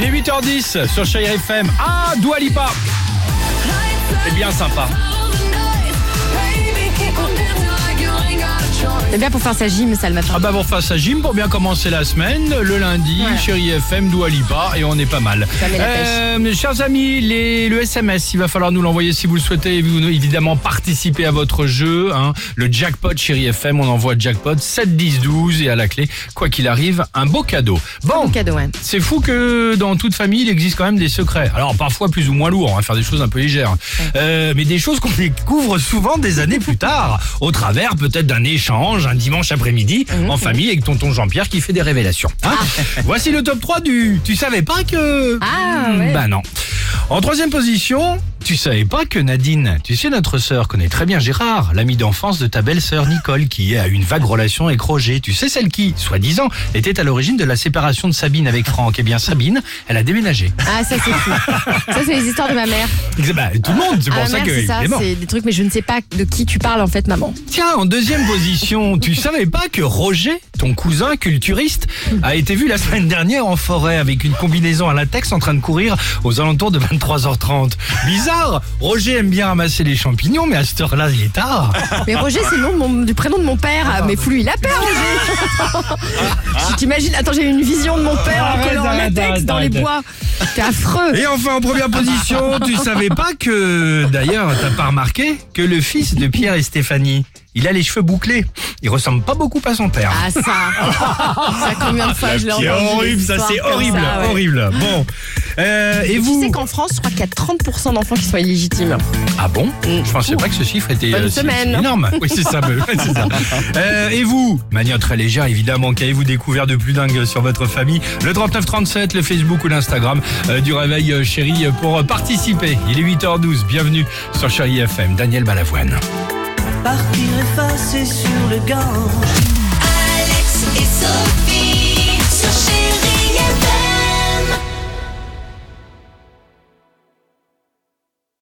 8h10 sur Chérie FM. Ah, Dua Lipa. C'est bien sympa. C'est bien pour faire sa gym, ça, le matin. Ah bah pour faire sa gym pour bien commencer la semaine, le lundi, Voilà. Chérie FM, Dua Lipa et on est pas mal. Ça met la. Euh, chers amis, les, le SMS, il va falloir nous l'envoyer si vous le souhaitez. Vous, évidemment, participer à votre jeu. hein. Le jackpot Chérie FM, on envoie jackpot 7, 10, 12 et à la clé, quoi qu'il arrive, un beau cadeau. Bon, cadeau, ouais. c'est fou que dans toute famille, il existe quand même des secrets. Alors parfois plus ou moins lourds, on va faire des choses un peu légères. Euh, mais des choses qu'on découvre souvent des années plus tard, au travers peut-être d'un échange un dimanche après-midi en famille avec tonton Jean-Pierre qui fait des révélations. Hein Voici le top 3 du... Tu savais pas que... Ah, ouais. Bah non. En troisième position, tu savais pas que Nadine, tu sais notre sœur connaît très bien Gérard, l'ami d'enfance de ta belle-sœur Nicole qui a une vague relation avec Roger. Tu sais celle qui, soi-disant, était à l'origine de la séparation de Sabine avec Franck. Eh bien Sabine, elle a déménagé. Ah, ça, c'est fou. ça, c'est les histoires de ma mère. Bah, tout le monde, c'est Ah, pour ma ça mère, que c'est ça, c'est des trucs, mais je ne sais pas de qui tu parles, en fait, maman. Tiens, en deuxième position, tu savais pas que Roger, ton cousin culturiste, a été vu la semaine dernière en forêt avec une combinaison à latex en train de courir aux alentours de 23h30. Bizarre, Roger aime bien ramasser les champignons, mais à cette heure-là, il est tard. Mais Roger, c'est le nom de mon- du prénom de mon père. Ah, mais fous lui la paix, Roger. Tu T'imagines Attends, j'ai eu une vision de mon père en Arrête, collant en arrête, latex arrête, dans les arrête. bois. C'est affreux. Et enfin, en première position, tu savais pas que, d'ailleurs, t'as pas remarqué que le fils de Pierre et Stéphanie, il a les cheveux bouclés. Il ressemble pas beaucoup à son père. Ah, ça. Ça, combien de fois je l'ai C'est entendu. horrible, ça, c'est horrible, ça, ouais. horrible. Bon, euh, et Tu vous sais qu'en France, je crois qu'il y a 30% d'enfants qui sont illégitimes. Ah bon Je pensais pas que ce chiffre était Bonne si- semaine. si énorme. Oui, c'est ça. ouais, c'est ça. Euh, et vous Manière très légère, évidemment. Qu'avez-vous découvert de plus dingue sur votre famille? Le 3937, le Facebook ou l'Instagram euh, du Réveil euh, Chéri euh, pour euh, participer. Il est 8h12. Bienvenue sur Chéri FM. Daniel Balavoine. Partir sur le.